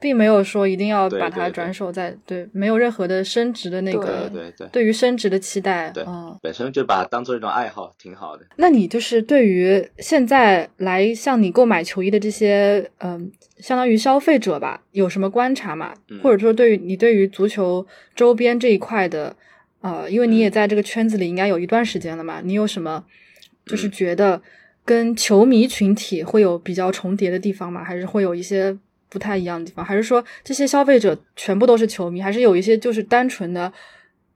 Speaker 1: 并没有说一定要把它转手在对，没有任何的升值的那个
Speaker 3: 对对
Speaker 1: 对于升值的期待，
Speaker 3: 对，本身就把它当做一种爱好，挺好的。
Speaker 1: 那你就是对于现在来向你购买球衣的这些嗯，相当于消费者吧，有什么观察吗？或者说对于你对于足球周边这一块的呃，因为你也在这个圈子里应该有一段时间了嘛，你有什么就是觉得跟球迷群体会有比较重叠的地方吗？还是会有一些？不太一样的地方，还是说这些消费者全部都是球迷，还是有一些就是单纯的，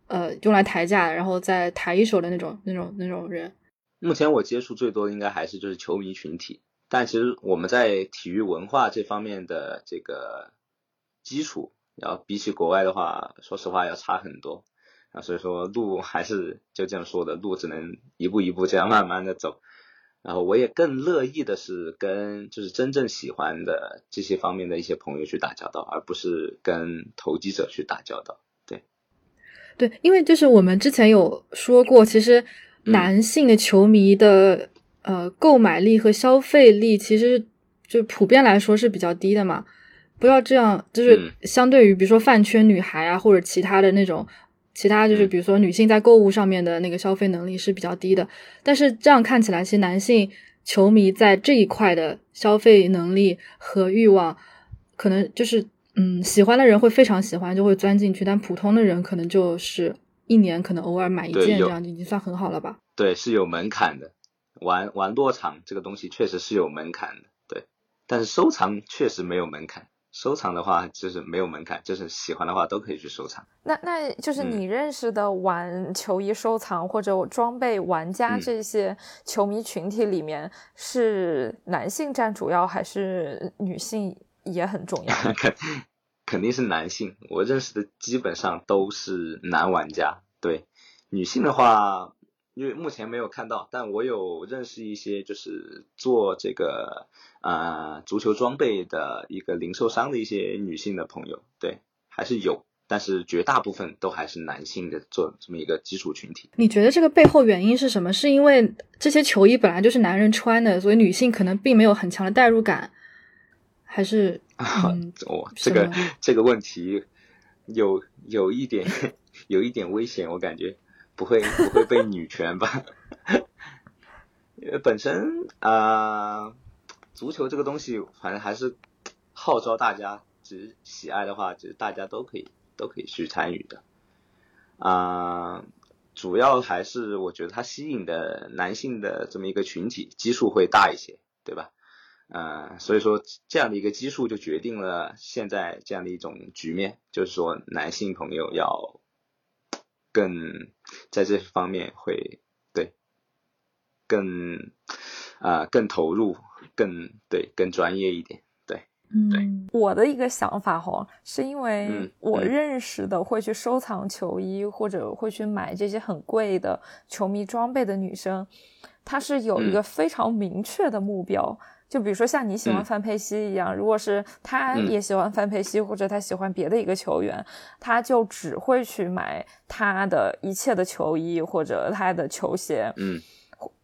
Speaker 1: 呃，用来抬价，然后再抬一手的那种、那种、那种人？
Speaker 3: 目前我接触最多的应该还是就是球迷群体，但其实我们在体育文化这方面的这个基础，要比起国外的话，说实话要差很多啊，所以说路还是就这样说的，路只能一步一步这样慢慢的走。然后我也更乐意的是跟就是真正喜欢的这些方面的一些朋友去打交道，而不是跟投机者去打交道。对，
Speaker 1: 对，因为就是我们之前有说过，其实男性的球迷的呃购买力和消费力其实就普遍来说是比较低的嘛。不要这样，就是相对于比如说饭圈女孩啊，或者其他的那种。其他就是，比如说女性在购物上面的那个消费能力是比较低的，但是这样看起来，其实男性球迷在这一块的消费能力和欲望，可能就是，嗯，喜欢的人会非常喜欢，就会钻进去，但普通的人可能就是一年可能偶尔买一件这样，已经算很好了吧？
Speaker 3: 对，是有门槛的，玩玩落场这个东西确实是有门槛的，对，但是收藏确实没有门槛。收藏的话就是没有门槛，就是喜欢的话都可以去收藏。
Speaker 2: 那那就是你认识的玩球衣收藏或者装备玩家这些球迷群体里面，是男性占主要还是女性也很重要？
Speaker 3: 肯定是男性，我认识的基本上都是男玩家。对，女性的话。因为目前没有看到，但我有认识一些就是做这个呃足球装备的一个零售商的一些女性的朋友，对，还是有，但是绝大部分都还是男性的做这么一个基础群体。
Speaker 1: 你觉得这个背后原因是什么？是因为这些球衣本来就是男人穿的，所以女性可能并没有很强的代入感，还是？
Speaker 3: 哦，这个这个问题有有一点 有一点危险，我感觉。不会 不会被女权吧？因 为本身啊，足球这个东西，反正还是号召大家，只喜爱的话，其实大家都可以都可以去参与的。啊，主要还是我觉得它吸引的男性的这么一个群体基数会大一些，对吧？嗯，所以说这样的一个基数就决定了现在这样的一种局面，就是说男性朋友要。更在这方面会对更啊更投入更对更专业一点对
Speaker 1: 嗯，
Speaker 2: 我的一个想法哈，是因为
Speaker 3: 嗯
Speaker 2: 我
Speaker 3: 嗯
Speaker 2: 认识的会去收藏球衣或者会去买这些很贵的球迷装备的女生，她是有一
Speaker 3: 嗯
Speaker 2: 个非常明确的目标。就比如说像你喜欢
Speaker 3: 嗯
Speaker 2: 范佩西一样，如果是他
Speaker 3: 嗯
Speaker 2: 也喜欢范佩西，或者他喜欢别的一个球员，他就只会去买他的一切的球衣或者他的球鞋，
Speaker 3: 嗯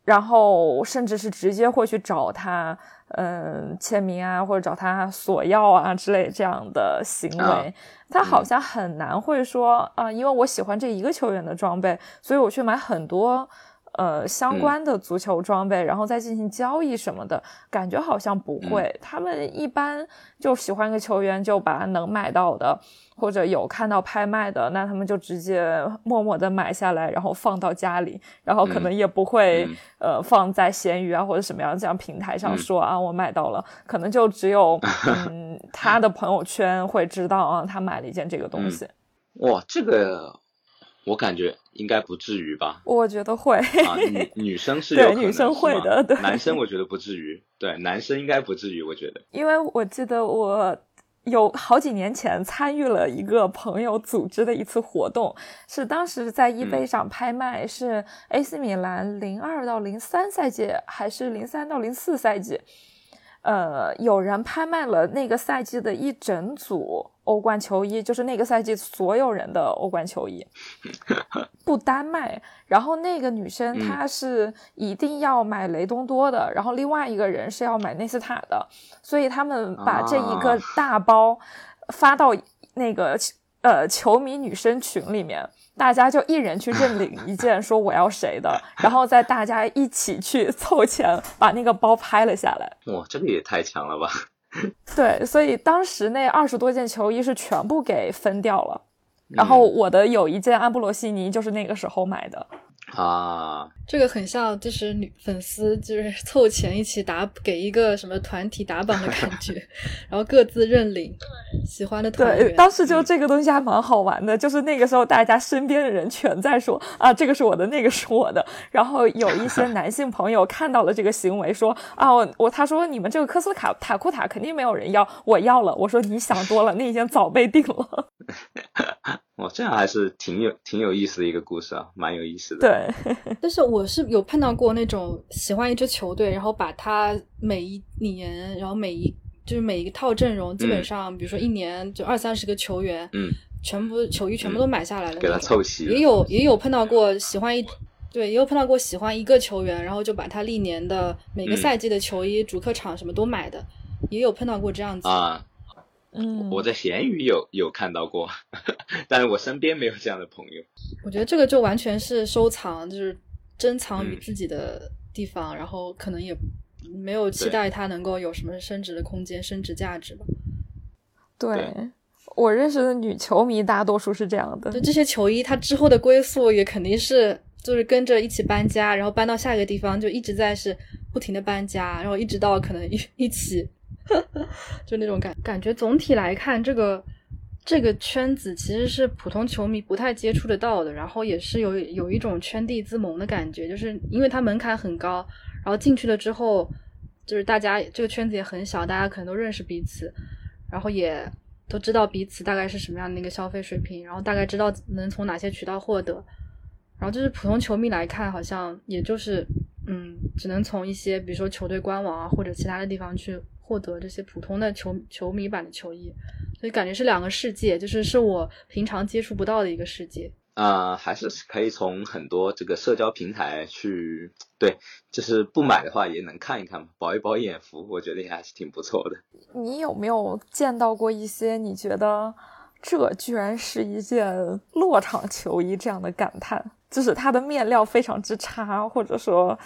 Speaker 2: 然后甚至是直接会去找他，嗯，签名啊，或者找他索要啊之类这样的行为。
Speaker 3: 啊
Speaker 2: 他好像很难会说啊、因为我喜欢这一个球员的装备，所以我去买很多。呃，相关的足球装备，然后再进行交易什么的，感觉好像不会。他们一般就喜欢一个球员，就把能买到的，或者有看到拍卖的，那他们就直接默默的买下来，然后放到家里，然后可能也不会、
Speaker 3: 嗯。
Speaker 2: 呃放在闲鱼啊或者什么样这样平台上
Speaker 3: 嗯。
Speaker 2: 说、啊我买到了，可能就只有 嗯他的朋友圈会知道啊他买了一件这个东
Speaker 3: 嗯
Speaker 2: 西。
Speaker 3: 哇，这个我感觉应该不至于吧？
Speaker 2: 我觉得会，
Speaker 3: 啊，女 女生是有可能
Speaker 2: 女生会的对
Speaker 3: 男生我觉得不至于，对，男生应该不至于，我觉得。
Speaker 2: 因为我记得我有好几年前参与了一个朋友组织的一次活动，是当时在易贝上拍卖，是 AC 米兰零二到零三赛季还是零三到零四赛季？呃，有人拍卖了那个赛季的一整组欧冠球衣，就是那个赛季所有人的欧冠球衣，不单卖。然后那个女生
Speaker 3: 嗯
Speaker 2: 她是一定要买雷东多的，然后另外一个人是要买内斯塔的，所以他们把这一个
Speaker 3: 啊
Speaker 2: 大包发到那个呃球迷女生群里面。大家就一人去认领一件，说我要谁的，然后再大家一起去凑钱把那个包拍了下来。
Speaker 3: 哇，这个也太强了吧！
Speaker 2: 对，所以当时那二十多件球衣是全部给分掉了。然后
Speaker 3: 嗯
Speaker 2: 我的有一件安布罗西尼就是那个时候买的。
Speaker 3: 啊，
Speaker 1: 这个很像就是女粉丝就是凑钱一起打给一个什么团体打榜的感 觉，然后各自认领喜欢的团
Speaker 2: 对，当时就这个东西还蛮好玩的，就是那个时候大家身边的人全在说啊，这个是我的，那个是我的。然后有一些男性朋友看到了这个行为，说啊，我我他说你们这个科斯卡塔库塔肯定没有人要，我要了。我说你想多了，那已经早被定了。
Speaker 3: 哇，这样还是挺有挺有意思的一个故事啊，蛮有意思的。
Speaker 2: 对，
Speaker 1: 但是我是有碰到过那种喜欢一支球队，然后把他每一年，然后每一就是每一套阵容，基本上、比如说一年就二三十个球员，
Speaker 3: 嗯，
Speaker 1: 全部球衣全部都买下来了那
Speaker 3: 给
Speaker 1: 种，
Speaker 3: 他凑齐。
Speaker 1: 也有也有碰到过喜欢一，对，也有碰到过喜欢一个球员，然后就把他历年的每个
Speaker 3: 嗯
Speaker 1: 赛季的球衣、主客场什么都买的，也有碰到过这样子。
Speaker 3: 啊，
Speaker 2: 嗯，
Speaker 3: 我在闲鱼有有看到过，但是我身边没有这样的朋友。
Speaker 1: 我觉得这个就完全是收藏，就是珍藏于
Speaker 3: 嗯
Speaker 1: 自己的地方，然后可能也没有期待它能够有什么升值的空间、升值价值吧。
Speaker 2: 对
Speaker 3: 对
Speaker 2: 我认识的女球迷大多数是这样的
Speaker 1: 就。这些球衣，它之后的归宿也肯定是就是跟着一起搬家，然后搬到下一个地方，就一直在是不停的搬家，然后一直到可能一一起，就那种感感觉。总体来看，这个这个圈子其实是普通球迷不太接触得到的，然后也是有有一种圈地自萌的感觉，就是因为它门槛很高，然后进去了之后，就是大家这个圈子也很小，大家可能都认识彼此，然后也都知道彼此大概是什么样的一个消费水平，然后大概知道能从哪些渠道获得。然后就是普通球迷来看，好像也就是嗯，只能从一些比如说球队官网啊或者其他的地方去获得这些普通的球球迷版的球衣，所以感觉是两个世界，就是是我平常接触不到的一个世界。
Speaker 3: 啊、还是可以从很多这个社交平台去，对，就是不买的话也能看一看嘛，饱一饱眼福，我觉得也还是挺不错的。
Speaker 2: 你有没有见到过一些你觉得这居然是一件落场球衣这样的感叹？就是它的面料非常之差，或者说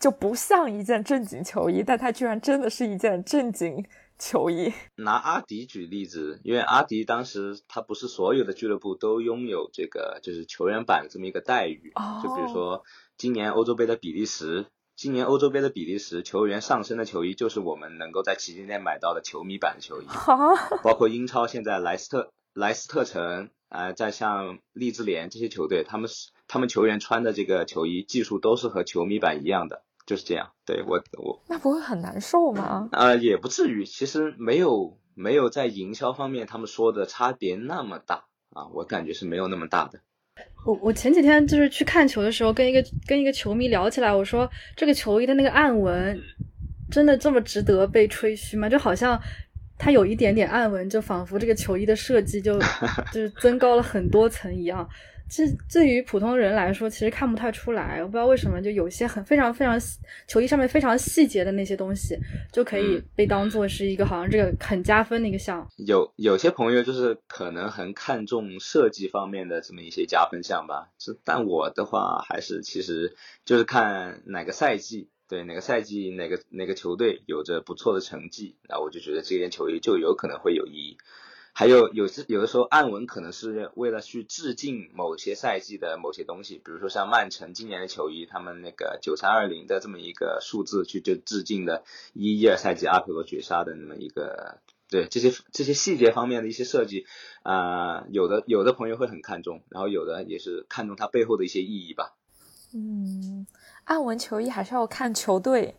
Speaker 2: 就不像一件正经球衣，但它居然真的是一件正经球衣。
Speaker 3: 拿阿迪举例子，因为阿迪当时他不是所有的俱乐部都拥有这个就是球员版的这么一个待遇，
Speaker 2: 哦
Speaker 3: 就比如说今年欧洲杯的比利时，今年欧洲杯的比利时球员上身的球衣就是我们能够在旗舰店买到的球迷版的球衣，
Speaker 2: 哈，
Speaker 3: 包括英超现在莱斯特、莱斯特城啊、呃再像利兹联这些球队，他们是他们球员穿的这个球衣技术都是和球迷版一样的，就是这样。对我我
Speaker 2: 那不会很难受吗？
Speaker 3: 啊、也不至于，其实没有没有在营销方面他们说的差别那么大啊，我感觉是没有那么大的。
Speaker 1: 我我前几天就是去看球的时候，跟一个跟一个球迷聊起来，我说这个球衣的那个暗纹，真的这么值得被吹嘘吗？就好像它有一点点暗纹，就仿佛这个球衣的设计就 就是增高了很多层一样。这对于普通人来说，其实看不太出来。我不知道为什么，就有些很非常非常球衣上面非常细节的那些东西，就可以被当做是一个好像这个很加分的一个项。
Speaker 3: 有有些朋友就是可能很看重设计方面的这么一些加分项吧，是但我的话还是其实就是看哪个赛季，对哪个赛季哪个哪个球队有着不错的成绩，那我就觉得这件球衣就有可能会有意义。还有有时有的时候暗纹可能是为了去致敬某些赛季的某些东西，比如说像曼城今年的球衣，他们那个九三二零的这么一个数字去就致敬的一一二赛季阿佩罗绝杀的那么一个，对这些这些细节方面的一些设计，啊、有的有的朋友会很看重，然后有的也是看重它背后的一些意义吧。
Speaker 2: 嗯，暗纹球衣还是要看球队，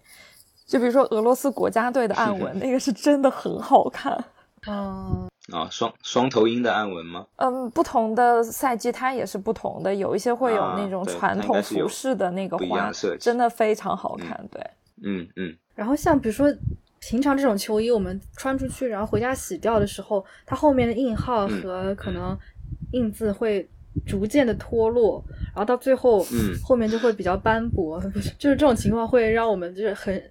Speaker 2: 就比如说俄罗斯国家队的暗纹，那个是真的很好看。
Speaker 1: 嗯，
Speaker 3: 啊，双双头鹰的暗纹吗？
Speaker 2: 嗯，不同的赛季它也是不同的，有一些会有
Speaker 3: 啊
Speaker 2: 那种传统服饰的那个
Speaker 3: 不一样
Speaker 2: 花
Speaker 3: 的设，计
Speaker 2: 真的非常好看。对，
Speaker 3: 嗯嗯，
Speaker 1: 然后像比如说平常这种球衣，我们穿出去，然后回家洗掉的时候，它后面的印号
Speaker 3: 嗯
Speaker 1: 和可能印字会逐渐的脱落，然后到最后，
Speaker 3: 嗯
Speaker 1: 后面就会比较斑驳，就是这种情况会让我们就是很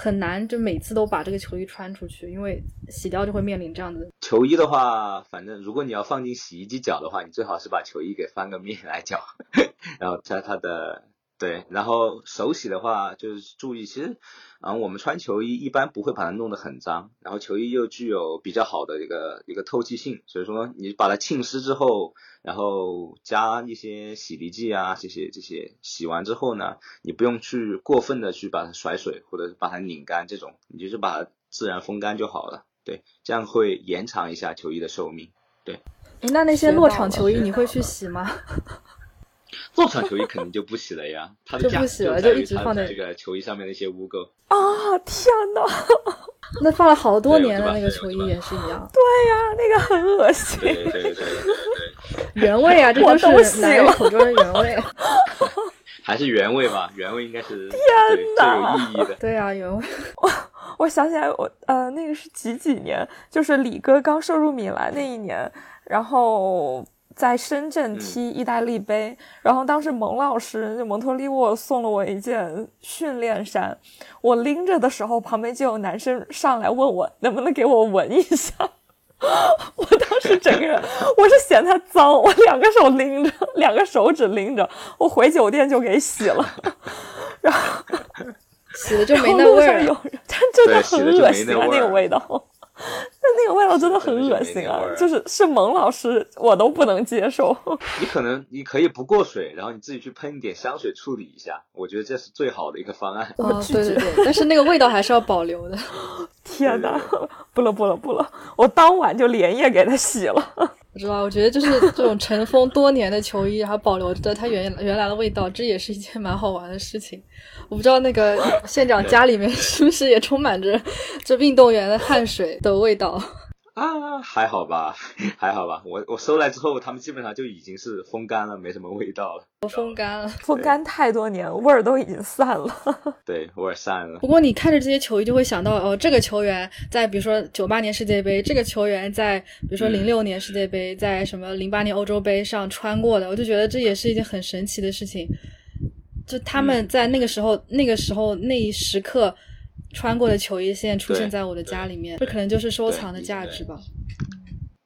Speaker 1: 很难，就每次都把这个球衣穿出去，因为洗掉就会面临这样的。
Speaker 3: 球衣的话，反正如果你要放进洗衣机搅的话，你最好是把球衣给翻个面来搅，然后在它的对，然后手洗的话就是注意，其实啊、我们穿球衣一般不会把它弄得很脏，然后球衣又具有比较好的一个一个透气性，所以说你把它浸湿之后，然后加一些洗涤剂啊这些这些，洗完之后呢，你不用去过分的去把它甩水或者把它拧干这种，你就是把它自然风干就好了。对，这样会延长一下球衣的寿命。
Speaker 1: 诶那那些落场球衣你会去洗吗？
Speaker 3: 落场球衣肯定就不洗了呀，它的价值
Speaker 1: 就一直放在
Speaker 3: 它这个球衣上面的一些污垢。
Speaker 2: 啊，天呐，
Speaker 1: 那放了好多年的那个球衣也是一样，
Speaker 2: 对呀，那个很恶心。
Speaker 3: 对对对对对对，
Speaker 1: 原味啊，这
Speaker 2: 我都
Speaker 1: 就是
Speaker 2: 洗了
Speaker 1: 男人口中的原味。
Speaker 3: 还是原味吧，原味应该是对最有意义的。
Speaker 1: 对啊，原味。
Speaker 2: 我想起来我，呃，那个是几几年？就是李哥刚收入米兰那一年，然后在深圳
Speaker 3: 嗯
Speaker 2: 踢意大利杯，然后当时蒙老师就蒙托利沃送了我一件训练衫，我拎着的时候，旁边就有男生上来问我能不能给我闻一下。我当时整个人，我是嫌它脏，我两个手拎着，两个手指拎着，我回酒店就给洗了。然后
Speaker 1: 洗了就没那味儿了。
Speaker 2: 上有人，但真的很恶心啊，那个
Speaker 3: 味
Speaker 2: 道。那那个味道真的很恶心啊
Speaker 3: 就
Speaker 2: 是是蒙老师，我都不能接受。
Speaker 3: 你可能你可以不过水，然后你自己去喷一点香水处理一下，我觉得这是最好的一个方案。
Speaker 1: 哦，
Speaker 2: 拒绝
Speaker 1: 对对对，但是那个味道还是要保留的。
Speaker 2: 天哪，不了不了不了！我当晚就连夜给他洗了。
Speaker 1: 我知道，我觉得就是这种尘封多年的球衣，然后保留着它原原来的味道，这也是一件蛮好玩的事情。我不知道那个县长家里面是不是也充满着这运动员的汗水的味道。
Speaker 3: 啊，还好吧，还好吧。我我收来之后，他们基本上就已经是风干了，没什么味道了。
Speaker 1: 我风干了。
Speaker 2: 风干太多年，味儿都已经散了。
Speaker 3: 对，味儿散了
Speaker 1: 不。过你看着这些球衣，就会想到哦，这个球员在比如说九八年世界杯，这个球员在比如说
Speaker 3: 嗯
Speaker 1: 零六年世界杯，在什么零八年欧洲杯上穿过的，我就觉得这也是一件很神奇的事情。就他们
Speaker 3: 嗯
Speaker 1: 在那个时候、那个时候那一时刻穿过的球衣，现在出现在我的家里面，这可能就是收藏的价值吧。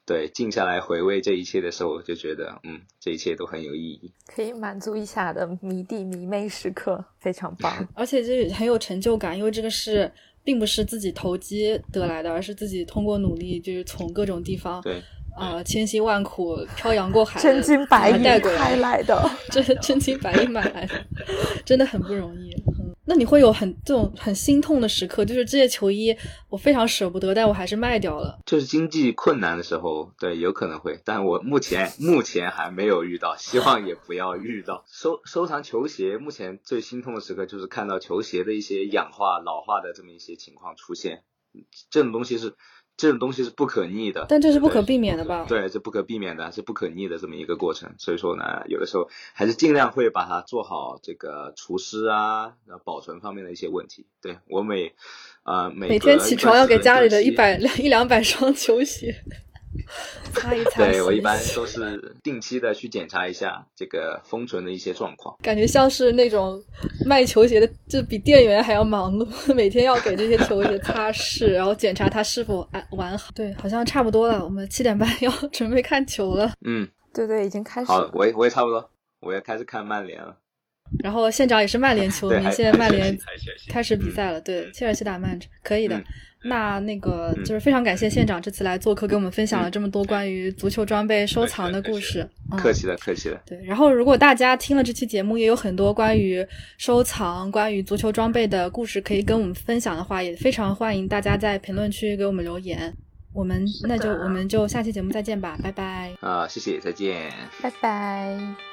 Speaker 3: 对，静下来回味这一切的时候，我就觉得，嗯，这一切都很有意义。
Speaker 2: 可以满足一下的迷弟迷妹时刻，非常棒。
Speaker 1: 而且这很有成就感，因为这个是并不是自己投机得来的，而是自己通过努力，就是从各种地方
Speaker 3: 对，
Speaker 1: 啊、千辛万苦漂洋过海，
Speaker 2: 真金白银
Speaker 1: 带过
Speaker 2: 开
Speaker 1: 来，
Speaker 2: 来的。
Speaker 1: 真真金白银买来的，真的很不容易。嗯，那你会有很这种很心痛的时刻，就是这些球衣我非常舍不得，但我还是卖掉了。
Speaker 3: 就是经济困难的时候，对，有可能会，但我目前目前还没有遇到，希望也不要遇到。收收藏球鞋，目前最心痛的时刻就是看到球鞋的一些氧化、老化的这么一些情况出现，这种东西是。这种东西是不可逆的，
Speaker 1: 但这是不可避免的吧？
Speaker 3: 对，这不可避免的，是不可逆的这么一个过程。所以说呢，有的时候还是尽量会把它做好这个除湿啊、然后保存方面的一些问题。对我每啊
Speaker 1: 每天起床要给家里的一百两一两百双球鞋。擦一擦。
Speaker 3: 对我一般都是定期的去检查一下这个封存的一些状况。
Speaker 1: 感觉像是那种卖球鞋的，就比店员还要忙碌，每天要给这些球鞋擦拭，然后检查它是否安完好。对，好像差不多了，我们七点半要准备看球了。
Speaker 3: 嗯，
Speaker 4: 对对，已经开始。
Speaker 3: 好，我也我也差不多，我也开始看曼联了。
Speaker 1: 然后县长也是曼联球迷，现在曼联开始比赛了，对，切尔西打曼城，可以的。那那个就是非常感谢县长这次来做客，给我们分享了这么多关于足球装备收藏的故事。
Speaker 3: 客气了，客气了。
Speaker 1: 对，然后如果大家听了这期节目，也有很多关于收藏、关于足球装备的故事可以跟我们分享的话，也非常欢迎大家在评论区给我们留言。我们那就我们就下期节目再见吧，拜拜。
Speaker 3: 啊，谢谢，再见，
Speaker 4: 拜拜。